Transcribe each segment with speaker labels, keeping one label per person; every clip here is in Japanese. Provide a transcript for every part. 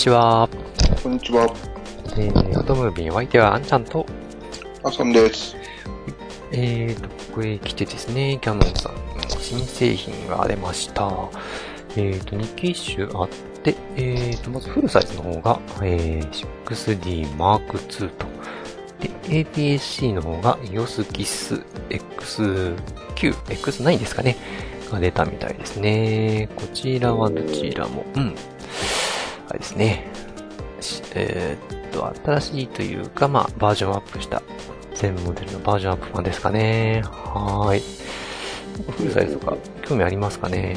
Speaker 1: ちは。
Speaker 2: こんにちは、
Speaker 1: えー、オートムービーお相手はあんちゃんと、
Speaker 2: あさんです。
Speaker 1: えーと、ここへ来てですね、キャノンさんの新製品が出ました。えーと、2機種あって、えーと、まずフルサイズの方が、えー、6D Mark II と、で、APS-C の方が EOS GIS X9、X9 ですかね、が出たみたいですね。こちらはどちらも、うん、あれですね、えーっと、新しいというか、まあ、バージョンアップした、全部モデルのバージョンアップ版ですかね。はい。フルサイズとか、興味ありますかね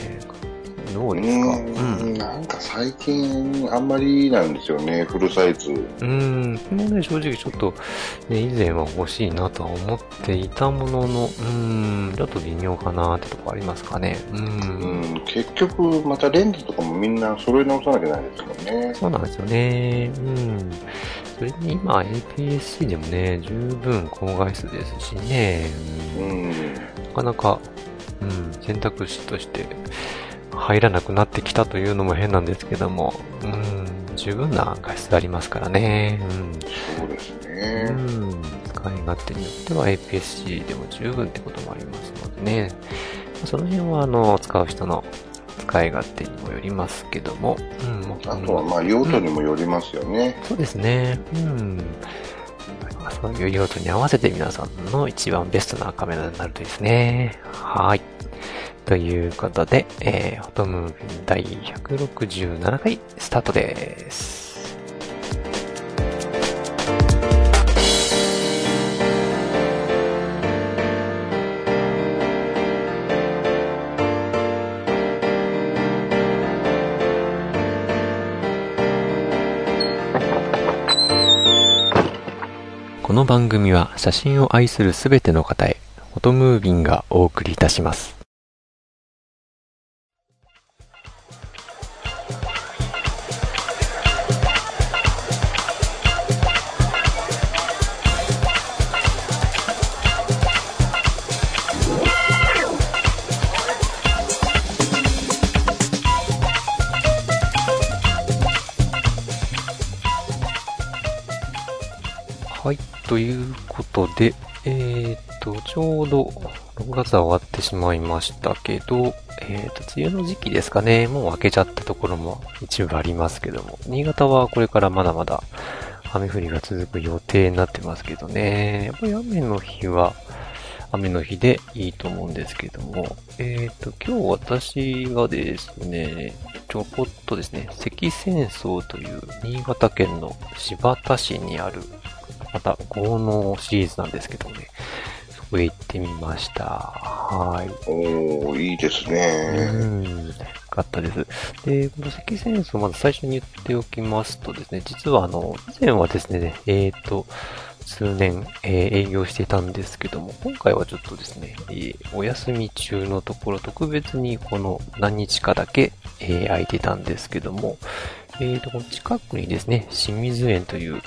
Speaker 1: どう
Speaker 2: う
Speaker 1: ですか？
Speaker 2: ーん、なんか最近あんまりなんですよね、フルサイズ。
Speaker 1: うーん、これもね、正直ちょっと、ね、以前は欲しいなとは思っていたものの、うーん、ちょっと微妙かなってとこありますかね。う
Speaker 2: んん、結局、またレンズとかもみんな揃え直さなきゃないですもんね。
Speaker 1: そうなんですよね。うん。それに今 APS-C でもね、十分高画質ですしね。
Speaker 2: う
Speaker 1: うん
Speaker 2: ん、
Speaker 1: なかなか、うん、選択肢として入らなくなってきたというのも変なんですけども、うん、十分な画質ありますからね。
Speaker 2: そうです
Speaker 1: うん。
Speaker 2: ね。
Speaker 1: うん、使い勝手によっては APS-C でも十分ってこともありますのでね。その辺は、あの、使う人の使い勝手にもよりますけども、うん、もう
Speaker 2: あとは、まあ、用途にもよりますよね。
Speaker 1: そうですね。うん。まあそういう用途に合わせて皆さんの一番ベストなカメラになるといいですね。はい。ということで、えー、フォトムービー第167回スタートです。この番組は写真を愛するすべての方へ、フォトムービンがお送りいたします。ことで、えー、と、ちょうど6月は終わってしまいましたけど、えー、と、梅雨の時期ですかね、もう明けちゃったところも一部ありますけども、新潟はこれからまだまだ雨降りが続く予定になってますけどね、やっぱり雨の日は雨の日でいいと思うんですけども、えー、と、今日私がですね、ちょこっとですね、関戦争という新潟県の新発田市にあるまた、効能シリーズなんですけどもね、そこへ行ってみました。はい。
Speaker 2: おー、いいです
Speaker 1: う
Speaker 2: ね。
Speaker 1: ん。よかったです。で、この赤戦争、まず最初に言っておきますとですね、実はあの、以前はですね、えっ、と、数年、えー営業していたんですけども、今回はちょっとですね、えーお休み中のところ、特別にこの何日かだけ、えー空いてたんですけども、えっ、と、この近くにですね、清水園という、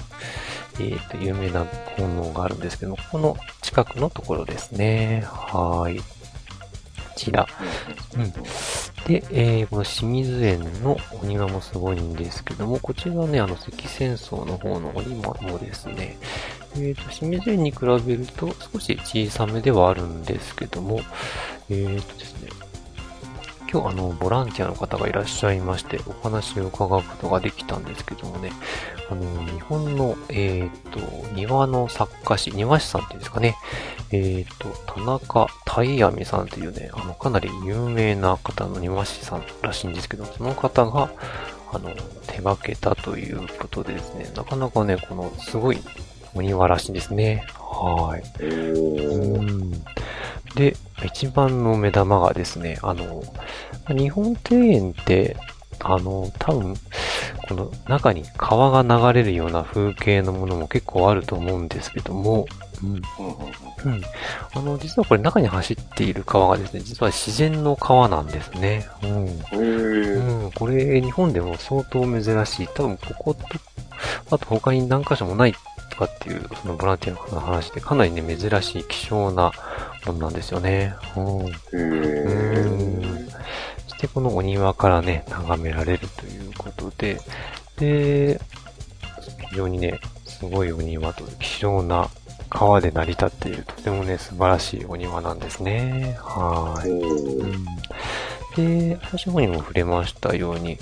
Speaker 1: えっ、と、有名な効能があるんですけども、この近くのところですね。はーい。こちら。うん。で、えーこの清水園のお庭もすごいんですけども、こちらはね、あの、関戦争の方のお庭もですね、えっ、と、清水園に比べると少し小さめではあるんですけども、えっ、とですね、今日あの、ボランティアの方がいらっしゃいまして、お話を伺うことができたんですけどもね、あの、日本の、えっ、と、庭の作家師、庭師さんっていうんですかね、えっ、と、田中大網さんというね、あの、かなり有名な方の庭師さんらしいんですけど、その方が、あの、手掛けたということでですね、なかなかね、この、すごいお庭らしいんですね。はい。で、一番の目玉がですね、あの、日本庭園って、あの、多分、この中に川が流れるような風景のものも結構あると思うんですけども、うん。
Speaker 2: うん。
Speaker 1: あの、実はこれ中に走っている川がですね、実は自然の川なんですね。うん。
Speaker 2: うん、
Speaker 1: これ日本でも相当珍しい。多分ここと、あと他に何箇所もないとかっていう、そのボランティアの方の話でかなりね、珍しい希少なものなんですよね。うん。そしてこのお庭からね、眺められるということで、で、非常にね、すごいお庭と希少な川で成り立っている、とてもね、素晴らしいお庭なんですね。はい。
Speaker 2: うん
Speaker 1: うんで、最初の方にも触れましたように、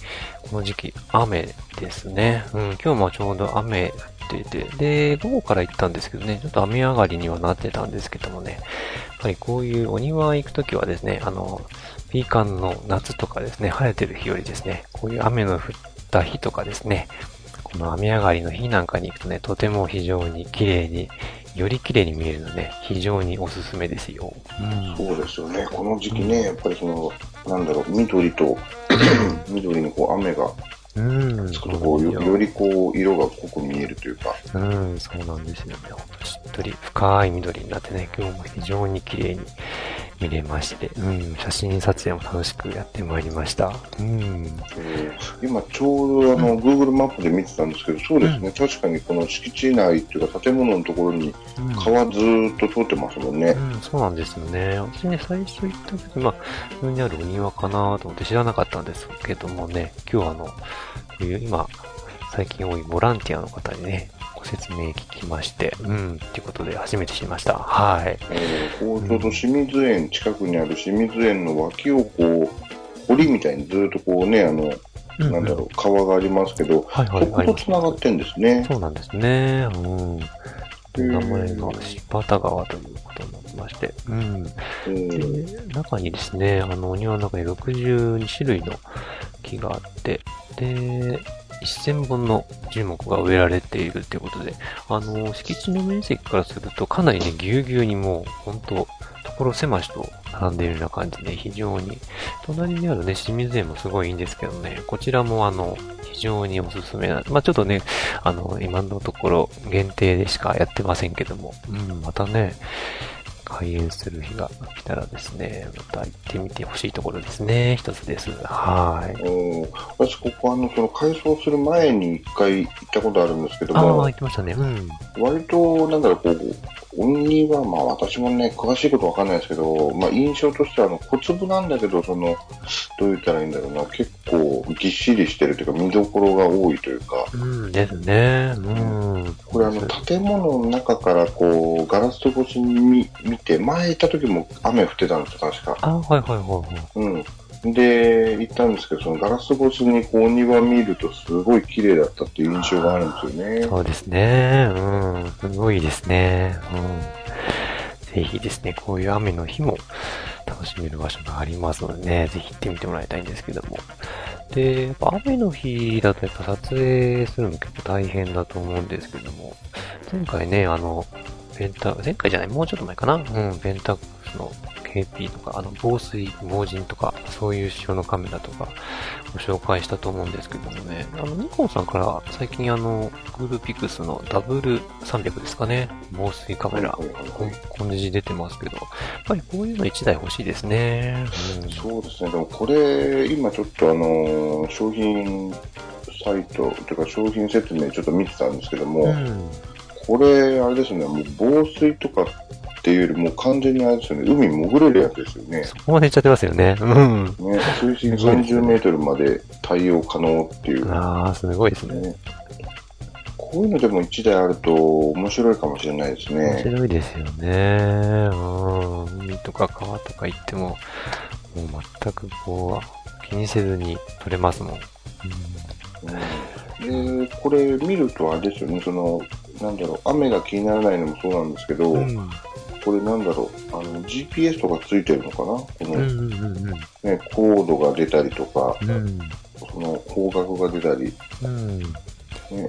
Speaker 1: この時期、雨ですね。うん、今日もちょうど雨降ってて、で、午後から行ったんですけどね、ちょっと雨上がりにはなってたんですけどもね、やっぱりこういうお庭行くときはですね、あの、ピーカンの夏とかですね、晴れてる日よりですね、こういう雨の降った日とかですね、この雨上がりの日なんかに行くとね、とても非常に綺麗に、より綺麗に見えるので、非常におすすめですよ。うん。
Speaker 2: そうですよね。この時期ね、やっぱりその、なんだろう、緑と、緑にこう雨が
Speaker 1: うん、
Speaker 2: つくとこうよ、よりこう、色が濃く見えるというか。
Speaker 1: うん、そうなんですよね。しっとり深い緑になってね、今日も非常に綺麗に見れまして、うん、写真撮影も楽しくやってまいりました。うん。
Speaker 2: えー今ちょうどあの、Google マップで見てたんですけど、そうですね、確かにこの敷地内っていうか建物のところに川ずーっと通ってますもんね。
Speaker 1: うん、そうなんですよね。私ね、最初行った時、まあ、上にあるお庭かなと思って知らなかったんですけどもね、今日はあの、今、最近多いボランティアの方にね、ご説明聞きまして、うん、っていうことで初めて知りました。はい。
Speaker 2: えーこうちょうど清水園、近くにある清水園の脇をこう、堀みたいにずーっとこうね、あの、
Speaker 1: うん
Speaker 2: なんだろう、川がありますけど、
Speaker 1: はいはいはい
Speaker 2: そこと。繋がってんですね。
Speaker 1: そうなんですね。うん。名前が柴田川ということになってまして。うん。
Speaker 2: うん
Speaker 1: で、中にですね、あの、お庭の中に62種類の木があって、で、1000本の樹木が植えられているということで、あの、敷地の面積からするとかなりね、ぎゅうぎゅうにもう、本当所狭しと並んでいるような感じで、非常に、隣にあるね、清水園もすごいいいんですけどね、こちらもあの、非常におすすめな、まあちょっとね、あの、今のところ限定でしかやってませんけども、うん、またね、開園する日が来たらですね、また行ってみてほしいところですね。一つです。はい。
Speaker 2: うん私、ここあの、その改装する前に一回行ったことあるんですけど
Speaker 1: ああ、
Speaker 2: も
Speaker 1: 言、ってましたね。うん。
Speaker 2: 割と、なんだろう、こう、お庭、まあ私もね、詳しいことわかんないですけど、まあ印象としては、あの、小粒なんだけど、その、どう言ったらいいんだろうな、結構ぎっしりしてるというか、見どころが多いというか、
Speaker 1: うんですね。うん。
Speaker 2: これあの、建物の中からこう、ガラス越しに見見て、前行った時も雨降ってたんですよ、確か。
Speaker 1: あはいはいはいはい。
Speaker 2: うん。で、行ったんですけど、そのガラス越しにこう、お庭見るとすごい綺麗だったっていう印象があるんですよね。
Speaker 1: そうですね。うん。すごいですね。うん。ぜひですね、こういう雨の日も楽しめる場所がありますのでね、ぜひ行ってみてもらいたいんですけども。で、やっぱ雨の日だとやっぱ撮影するの結構大変だと思うんですけども、前回ね、あの、ペンタ、前回じゃない、もうちょっと前かなうん、ペンタックスの KP とか、あの、防水、防塵とか、そういう仕様のカメラとか、ご紹介したと思うんですけどもね、あの、ニコンさんから最近あの、グルーピクスの W300 ですかね、防水カメラ、
Speaker 2: はいはいはい。
Speaker 1: こんこんな字出てますけど、やっぱりこういうの1台欲しいですね。うん、
Speaker 2: そうですね、でもこれ、今ちょっとあの、商品サイトというか商品説明ちょっと見てたんですけども、
Speaker 1: うん。
Speaker 2: これ、あれですね、もう防水とかっていうよりも完全にあれですよね、海潜れるやつですよね。
Speaker 1: そこまでいっちゃってますよね。うん。
Speaker 2: ね、水深30メートルまで対応可能っていう。
Speaker 1: ああ、すごいですね。
Speaker 2: ね、こういうのでも1台あると面白いかもしれないです
Speaker 1: 面
Speaker 2: ね。
Speaker 1: 白いですよね。うん。海とか川とか行っても、もう全くこう、気にせずに撮れますもん。
Speaker 2: うん、で、これ見るとあれですよね、その、なんだろう、雨が気にならないのもそうなんですけど、
Speaker 1: うん。
Speaker 2: これなんだろう、あの、GPS とかついてるのかな？この、
Speaker 1: うんうんうん
Speaker 2: ね、コードが出たりとか、
Speaker 1: うん。うん。
Speaker 2: その方角が出たり、
Speaker 1: うん。
Speaker 2: ね、ね、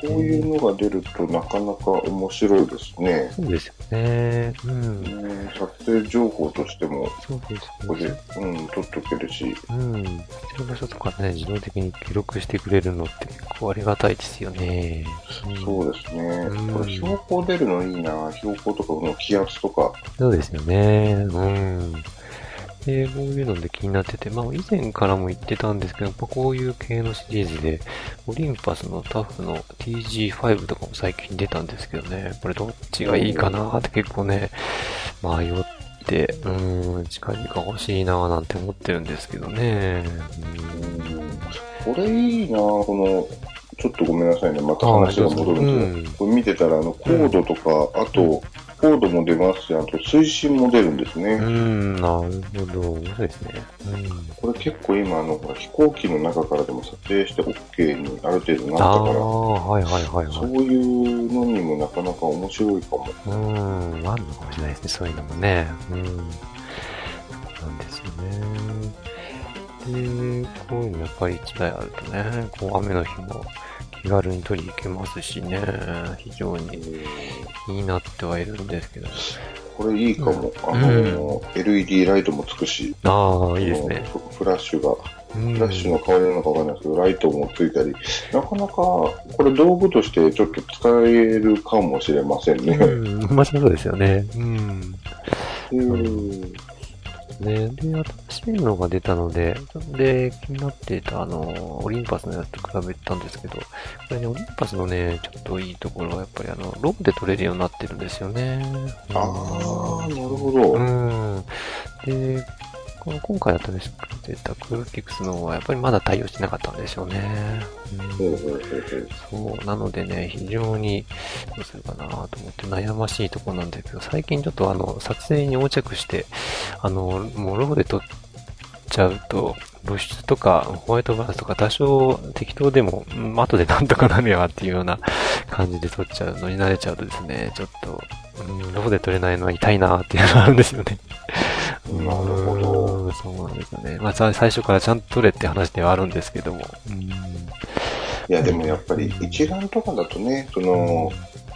Speaker 2: こういうのが出るとなかなか面白いですね。
Speaker 1: そうですよね。うん。
Speaker 2: うん撮影情報としても、
Speaker 1: そうです
Speaker 2: ここで
Speaker 1: ね。、
Speaker 2: うん、撮っとけるし、
Speaker 1: うん。必要な人とかね、自動的に記録してくれるのって結構ありがたいですよね。うん
Speaker 2: そうですね。
Speaker 1: うん
Speaker 2: これ標高出るのいいな標高とかの気圧とか。
Speaker 1: そうですよね。うん。で、こういうので気になってて、まあ以前からも言ってたんですけど、やっぱこういう系のシリーズで、オリンパスのタフの TG5 とかも最近出たんですけどね、これどっちがいいかなって結構ね、迷って、うーん、近々欲しいななんて思ってるんですけどね。
Speaker 2: うんこれいいなこの、ちょっとごめんなさいね。また話が戻るんですけど、
Speaker 1: うん
Speaker 2: これ見てたら、あの、コードとか、あと、コードも出ますし、あと推進も出るんですね。
Speaker 1: うん、なるほど。そうですね。うん。
Speaker 2: これ結構今、あの、飛行機の中からでも撮影して OK にある程度なったから、
Speaker 1: ー、はいはいはい
Speaker 2: そ
Speaker 1: はい。
Speaker 2: ういうのにもなかなか面白いかも。
Speaker 1: うーん、あるのかもしれないですね、そういうのもね。うん。そうなんですよね。で、こういうのやっぱり一台あるとね、こう雨の日も気軽に取り行けますしね、非常に気になってはいるんですけど。
Speaker 2: これいいかも。
Speaker 1: うん
Speaker 2: あの、LED ライトもつくし、
Speaker 1: ああ、いいですね。
Speaker 2: フフラッシュが、
Speaker 1: うん
Speaker 2: フラッシュの代わりなのかわかんないですけど、ライトもついたり、なかなか、これ道具としてちょっと使えるかもしれませんね。
Speaker 1: うん、まあそうですよね。うん。
Speaker 2: うん
Speaker 1: ね。で、新しいのが出たので、で、気になっていた、あの、オリンパスのやつと比べてたんですけど、これね、オリンパスのね、ちょっといいところは、やっぱりあの、ログで撮れるようになってるんですよね。
Speaker 2: ああ、なるほど。
Speaker 1: うん。で、この今回新しく出たクールキックスの方はやっぱりまだ対応してなかったんですよね。うん
Speaker 2: ほうほうほうほう
Speaker 1: そう、なのでね、非常にどうするかなと思って悩ましいところなんですけど、最近ちょっとあの、撮影に横着して、あの、もうロゴで撮っちゃうと、露出とかホワイトバランスとか多少適当でも、うん後でなんとかなるやっていうような感じで撮っちゃうのに慣れちゃうとですね、ちょっと、うん、ロゴで撮れないのは痛いなっていうのがあるんですよね。
Speaker 2: なるほど
Speaker 1: うんそうなんですよね。まあ、さ最初からちゃんと撮れって話ではあるんですけども。うん
Speaker 2: いや、でもやっぱり一眼とかだとね、その、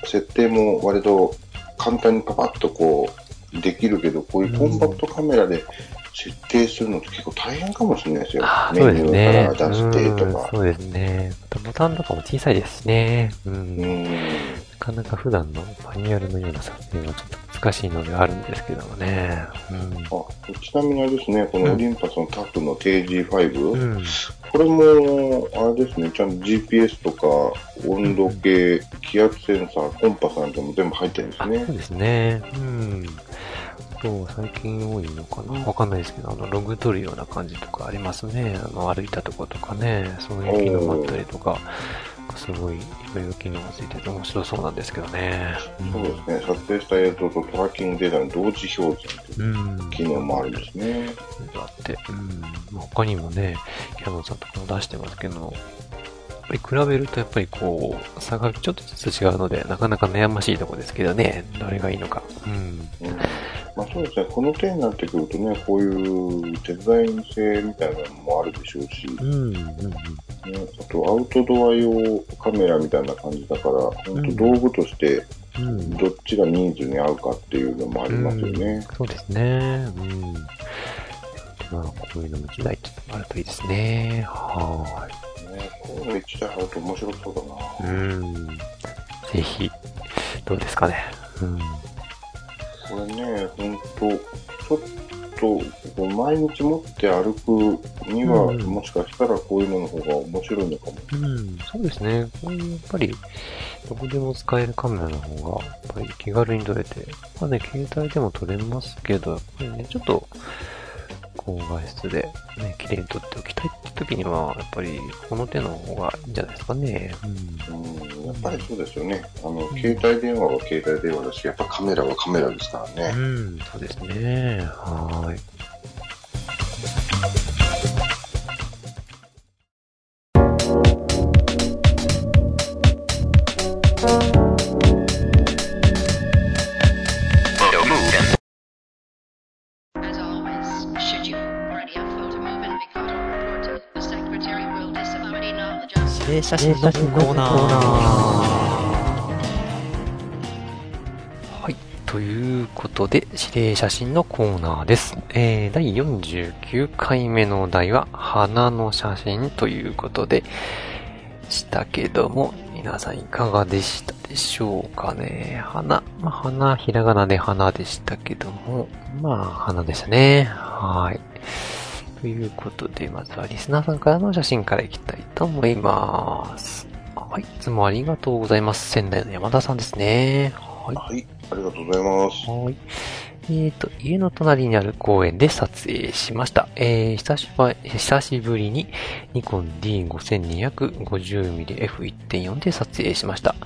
Speaker 2: 設定も割と簡単にパパッとこう、できるけど、こういうコンパクトカメラで設定するのって結構大変かもしれないですよ
Speaker 1: あ。あ、
Speaker 2: メ
Speaker 1: そうです
Speaker 2: ニュ
Speaker 1: ね。
Speaker 2: ーから出してとか。
Speaker 1: うんそうですね。ボタンとかも小さいですしね。うん。
Speaker 2: うん。
Speaker 1: なかなか普段のマニュアルのような撮影はちょっと難しいのではあるんですけどもね。
Speaker 2: あちなみにあれですね、このオリンパスのタフの TG5、
Speaker 1: うん。うん。
Speaker 2: これも、あれですね、ちゃんと GPS とか温度計、気圧センサー、コンパスなんても全部入ってるんですね
Speaker 1: そう。ですね。うん。そう、最近多いのかなわかんないですけど、あの、ログ取るような感じとかありますね。あの、歩いたとことかね、そういう機能もあったりとか、すごい、いろいろ機能がついてて面白そうなんですけどね。
Speaker 2: そうですね、撮影した映像とトラッキングデータの同時表示っていう
Speaker 1: うん。
Speaker 2: 機能もあるんですね。
Speaker 1: あって、うん。まあ他にもね、キャノンさんとかも出してますけど、やっぱり比べるとやっぱりこう、差がちょっとずつ違うので、なかなか悩ましいとこですけどね、どれがいいのか。うん。
Speaker 2: うんまあ、そうですね、この点になってくるとね、こういうデザイン性みたいなのもあるでしょうし、ね、
Speaker 1: うん、うん、
Speaker 2: あとアウトドア用カメラみたいな感じだから、本当道具として
Speaker 1: うん。うん。
Speaker 2: どっちがニーズに合うかっていうのもありますよね。
Speaker 1: そうですね。うん。でまあ、こういうのも一台ちょっとあるといいですね。は
Speaker 2: ねこういうの一台あると面白そうだな。
Speaker 1: うん。ぜひ、どうですかね。うん。
Speaker 2: これね、本当ちょっと毎日持って歩くには、
Speaker 1: うん
Speaker 2: もしかしたらこういうのの方が面白いのかも。
Speaker 1: うん、そうですね。こういう、やっぱり、どこでも使えるカメラの方が、やっぱり気軽に撮れて、まあね、携帯でも撮れますけど、やっぱりね、ちょっと、高画質で、ね、綺麗に撮っておきたいって時には、やっぱり、この手の方がいいんじゃないですかね。
Speaker 2: うん、やっぱりそうですよね。あの、携帯電話は携帯電話だし、やっぱカメラはカメラですからね。
Speaker 1: うん、そうですね。はーい。写真のコーナー。はい。ということで、指令写真のコーナーです。えー、第49回目のお題は、花の写真ということで、したけども、皆さんいかがでしたでしょうかね。花。まあ、花、ひらがなで花でしたけども、まあ、花でしたね。はい。ということで、まずはリスナーさんからの写真からいきたいと思います。はい、いつもありがとうございます。仙台の山田さんですね。はい。
Speaker 2: はい、ありがとうございます。
Speaker 1: はい。えーと、家の隣にある公園で撮影しました。えー、久しぶり、久しぶりにニコン D5250mmF1.4 で撮影しました。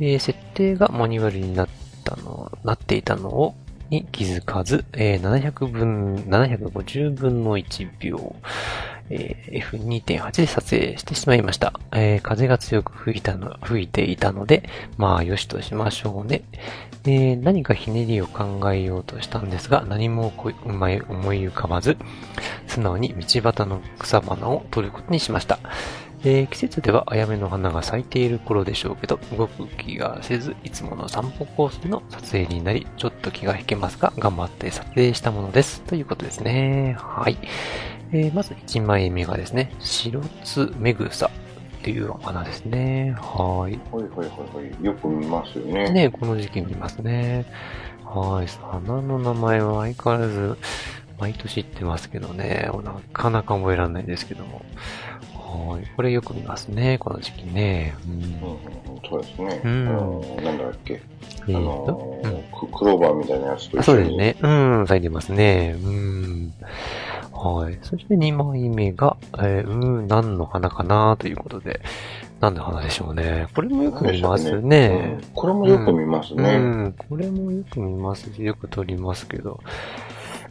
Speaker 1: えー、設定がマニュアルになったの、なっていたのを、に気づかず、えー、700分、750分の1秒、えー F2.8 で撮影してしまいました。えー風が強く吹いたの、吹いていたので、まあ、よしとしましょうね。えー何かひねりを考えようとしたんですが、何も思い浮かばず、素直に道端の草花を取ることにしました。えー季節ではあやめの花が咲いている頃でしょうけど、動く気がせず、いつもの散歩コースでの撮影になり、ちょっと気が引けますが、頑張って撮影したものです。ということですね。はい。えーまず1枚目がですね、白津めぐさっていうお花ですね。はい。
Speaker 2: はいはいはいはい。よく見ますよね。
Speaker 1: ねこの時期見ますね。はい。花の名前は相変わらず、毎年言ってますけどね。なかなか覚えられないですけども。はい。これよく見ますね。この時期ね。うん
Speaker 2: うんうんうん、そうですね。
Speaker 1: うん
Speaker 2: あのなんだっけ。
Speaker 1: えー
Speaker 2: あの
Speaker 1: と、うん
Speaker 2: ククローバーみたいなやつと
Speaker 1: あ
Speaker 2: 一緒に。
Speaker 1: そうですね。うん、咲いてますね。うん。はい。そして2枚目が、えー、うん、何の花かなということで、何の花でしょうね。これもよく見ます
Speaker 2: う
Speaker 1: ね
Speaker 2: ん。これもよく見ます
Speaker 1: う
Speaker 2: ね。
Speaker 1: ん、これもよく見ますし、よく撮りますけど、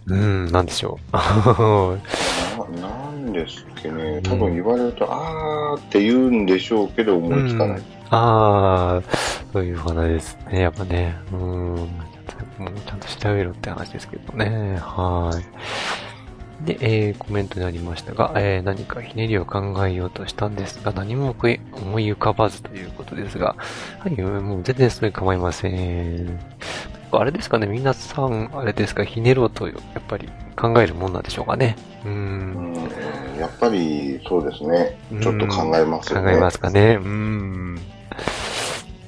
Speaker 1: うん、なんでしょう。
Speaker 2: ななんですっけね。多分言われると、あーって言うんでしょうけど、思いつかない。
Speaker 1: ああ、そういう花ですね。やっぱね。うん。ちゃんともうちゃんと調べろって話ですけどね。はい。で、えーコメントにありましたが、えー何かひねりを考えようとしたんですが、何も思い思い浮かばずということですが、はい、もう全然それ構いません。あれですかね、皆さん、あれですか、ひねろうと、やっぱり考えるもんなんでしょうかね。う。
Speaker 2: うんん、やっぱりそうですね。ちょっと考えますよね。
Speaker 1: 考えますかね。うん。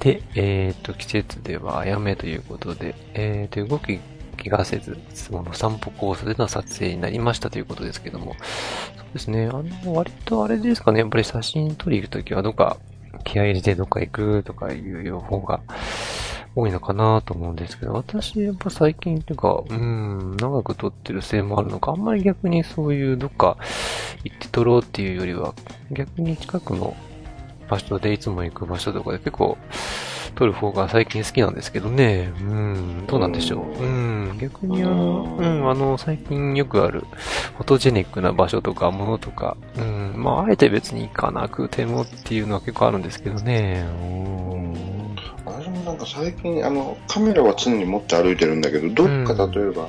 Speaker 1: で、えっ、と、季節ではあやめということで、えっ、と、動き気がせず、いつもの散歩コースでの撮影になりましたということですけども、そうですね、あの、割とあれですかね、やっぱり写真撮り行くときはどっか気合い入れてどっか行くとかいう方が多いのかなと思うんですけど、私やっぱ最近というか、うん、長く撮ってるせいもあるのか、あんまり逆にそういうどっか行って撮ろうっていうよりは、逆に近くの場所でいつも行く場所とかで結構撮る方が最近好きなんですけどね。うん、どうなんでしょう。うん、逆にあの、うん、あの、最近よくあるフォトジェニックな場所とかものとか、うん、まあ、あえて別に行かなくてもっていうのは結構あるんですけどね。うん
Speaker 2: 私もなんか最近、あの、カメラは常に持って歩いてるんだけど、どっか
Speaker 1: うん
Speaker 2: 例えば、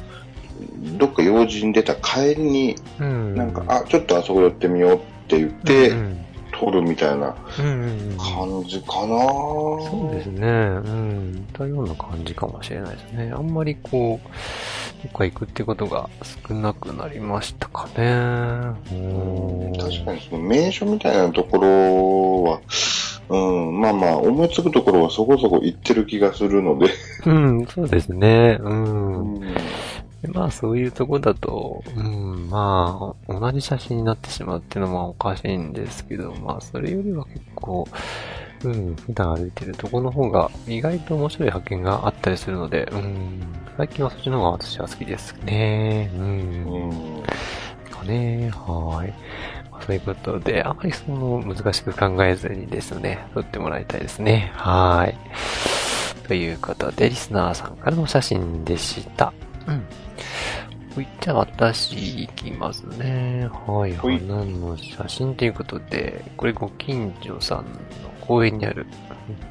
Speaker 2: どっか用事に出た帰りに、
Speaker 1: うん。
Speaker 2: なんか、あ、ちょっとあそこ寄ってみようって言って
Speaker 1: う、ん、
Speaker 2: 撮るみたいな
Speaker 1: うんうんうん
Speaker 2: 感じかな
Speaker 1: そうですね。うん。似たような感じかもしれないですね。あんまりこう、どっか行くってことが少なくなりましたかね。うん
Speaker 2: 確かにその名所みたいなところは、うん、まあまあ、思いつくところはそこそこ行ってる気がするので、
Speaker 1: うん、そうですね。うん。
Speaker 2: うん
Speaker 1: でまあそういうとこだと、うん、まあ、同じ写真になってしまうっていうのはおかしいんですけど、まあそれよりは結構、うん、普段歩いてるとこの方が意外と面白い発見があったりするので、うん、最近はそっちの方が私は好きですね。うん。
Speaker 2: うん
Speaker 1: かね。はい。ということで、あまりその難しく考えずにですね、撮ってもらいたいですね。はい。ということで、リスナーさんからの写真でした。うん。ほい、じゃあ私行きますね。はい、花の写真ということで、これご近所さんの公園にある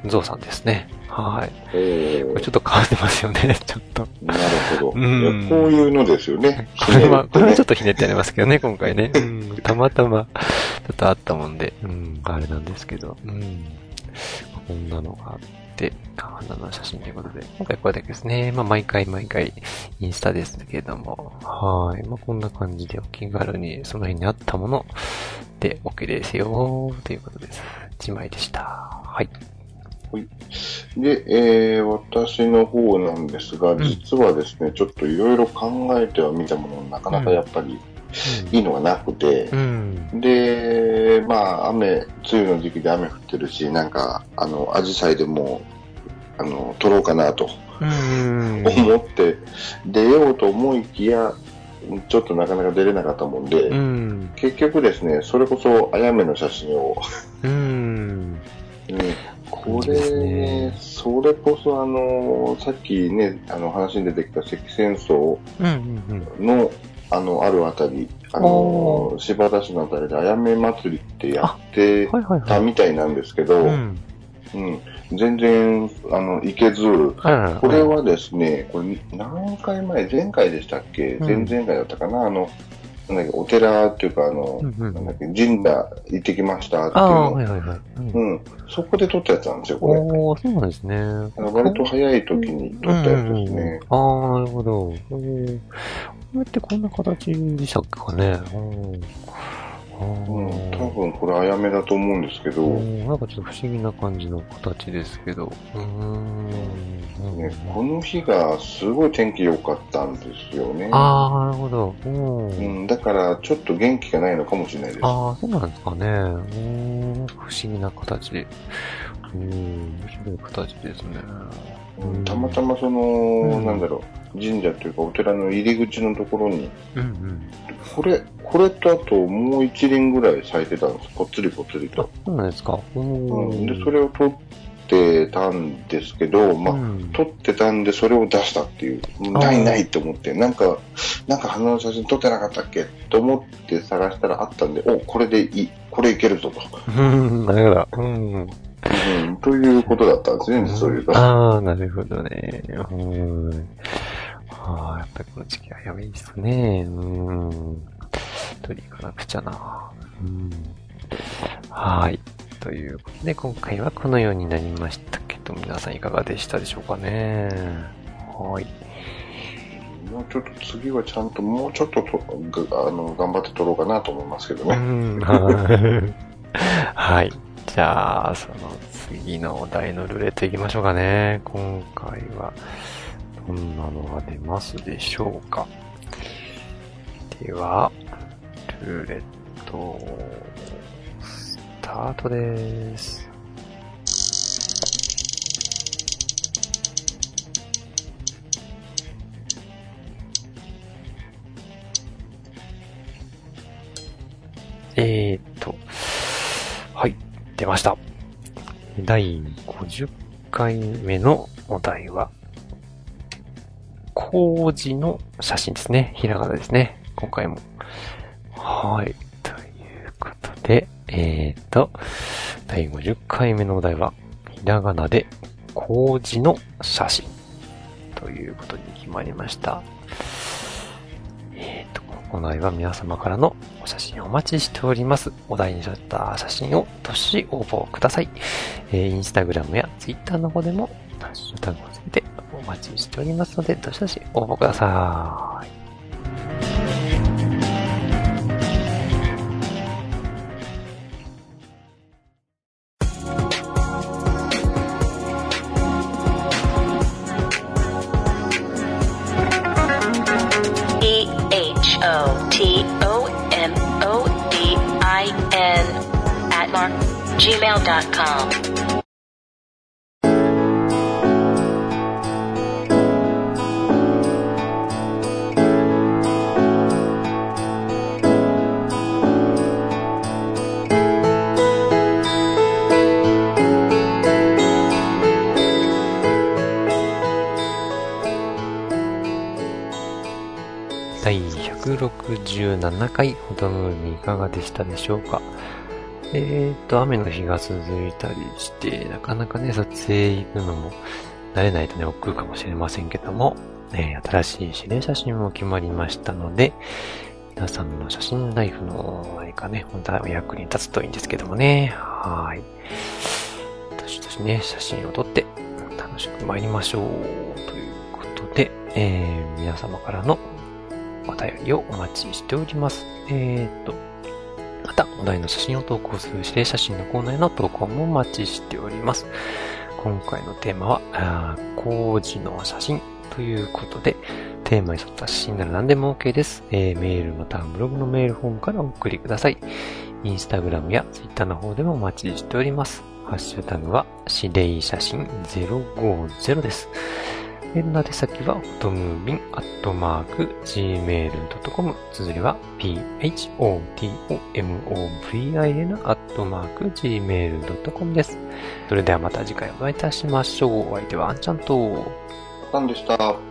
Speaker 1: ゾウさんですね。はい。これちょっと変わってますよね、ちょっと。
Speaker 2: なるほど。
Speaker 1: うん
Speaker 2: こういうのですよね。
Speaker 1: これは、これはちょっ
Speaker 2: と。
Speaker 1: とひねってありますけどね、今回ね。うん、たまたま、ちょっとあったもんで、うん、あれなんですけど、うん。こんなのがあって、花の写真ということで、今回これだけですね。まあ、毎回毎回、インスタですけれども、はい。まあ、こんな感じでお気軽に、その辺にあったもので OK ですよ、ということです。1枚でした。はい。
Speaker 2: で、えー、私の方なんですが、
Speaker 1: ん
Speaker 2: 実はですね、ちょっといろいろ考えてはみたものの、なかなかやっぱりいいのがなくて、
Speaker 1: うん。
Speaker 2: で、まあ、雨、梅雨の時期で雨降ってるし、なんか、あの、アジサイでも、あの、撮ろうかなと
Speaker 1: うん。
Speaker 2: 思って、出ようと思いきや、ちょっとなかなか出れなかったもんで、
Speaker 1: うん。
Speaker 2: 結局ですね、それこそ、あやめの写真を、
Speaker 1: うん。
Speaker 2: うんこれ、
Speaker 1: ね
Speaker 2: それこそあの、さっきね、あの話に出てきた関戦争
Speaker 1: うん。うん。
Speaker 2: の、あの、あるあたり、あの、柴田市のあたりであやめ祭りってやって。たみたいなんですけど、
Speaker 1: う
Speaker 2: うん、
Speaker 1: ん。
Speaker 2: 全然、あの、行けず、
Speaker 1: はい
Speaker 2: これ、はですね、これ何回前、前回でしたっけ、
Speaker 1: うん
Speaker 2: 前々回だったかな？あの、なんだっけ、お寺っていうか、あの、
Speaker 1: うんうん
Speaker 2: なんだっけ、神社行ってきましたっていうの
Speaker 1: はいはいはい。うん
Speaker 2: うん、そこで撮ったやつなんですよ、これ。
Speaker 1: おー、そうなんですね。
Speaker 2: 割と早い時に撮ったやつですね。
Speaker 1: うんうんうんああ、なるほど。うんこれってこんな形でしたっけかね。うん
Speaker 2: ん、
Speaker 1: ー
Speaker 2: 多分これあやめだと思うんですけど、
Speaker 1: うんなんかちょっと不思議な感じの形ですけど。うーん。
Speaker 2: ね、この日がすごい天気良かったんですよね。
Speaker 1: ああ、なるほど。うん
Speaker 2: うん、だからちょっと元気がないのかもしれないです。
Speaker 1: ああ、そうなんですかね。うーん、不思議な形で。うん、面白い形ですね。
Speaker 2: うんたまたまその、
Speaker 1: ん
Speaker 2: なんだろう、神社というかお寺の入り口のところに、
Speaker 1: うんうん。
Speaker 2: これ、これとあともう一輪ぐらい咲いてたんです。ぽっつりぽっつりと。
Speaker 1: そうなんですか。う
Speaker 2: うん、で、それを取ってたんですけど、まあ、
Speaker 1: うん
Speaker 2: 撮ってたんで、それを出したっていう。ないないって思って、なんか、なんか花の写真撮ってなかったっけ？と思って探したらあったんで、お、これでいい、これいけるぞと。
Speaker 1: うん、なるほど。うん。
Speaker 2: うん、ということだったんですね、そういうの。
Speaker 1: ああ、なるほどね。うん。ああ、やっぱりこの時期はやばいですね。うん。取り行かなくちゃな。うん。はい。ということで、今回はこのようになりましたけど、皆さんいかがでしたでしょうかね。はい。
Speaker 2: もうちょっと次はちゃんと、もうちょっととがあの頑張って撮ろうかなと思いますけど
Speaker 1: う
Speaker 2: ね。
Speaker 1: ん。はいはい。じゃあ、その次のお題のルーレットいきましょうかね。今回は、どんなのが出ますでしょうか。では、ルーレット、スタートです。えーっ、出ました。第50回目のお題は、麹の写真ですね。ひらがなですね。今回も。はい。ということで、えーっと、第50回目のお題は、ひらがなで麹の写真ということに決まりました。えーっと、お題は皆様からのお写真をお待ちしております。お題に沿った写真をどしどし応募ください。えー、インスタグラムやツイッターの方でも、ハッシュタグをつけてお待ちしておりますので、どしどし応募ください。167回ほどのにいかがでしたでしょうか？えーと、雨の日が続いたりして、なかなかね、撮影行くのも慣れないとね、億劫かもしれませんけども、えー新しい指令写真も決まりましたので、皆さんの写真ライフの何かね、本当はお役に立つといいんですけどもね。はい。年々ね、写真を撮って楽しく参りましょう。ということで、えー、皆様からのお便りをお待ちしております。えーと、また、お題の写真を投稿する指令写真のコーナーへの投稿もお待ちしております。今回のテーマは、あー工事の写真ということで、テーマに沿った写真なら何でも OK です。えーメールまたはブログのメールフォームからお送りください。インスタグラムやツイッターの方でもお待ちしております。ハッシュタグは、指令写真050です。メールの宛先は、ホトムービンアットマーク gmail.com。綴りは、photomovin アットマーク gmail.com です。それではまた次回お会いいたしましょう。お相手はあんちゃんと、
Speaker 2: なんでした。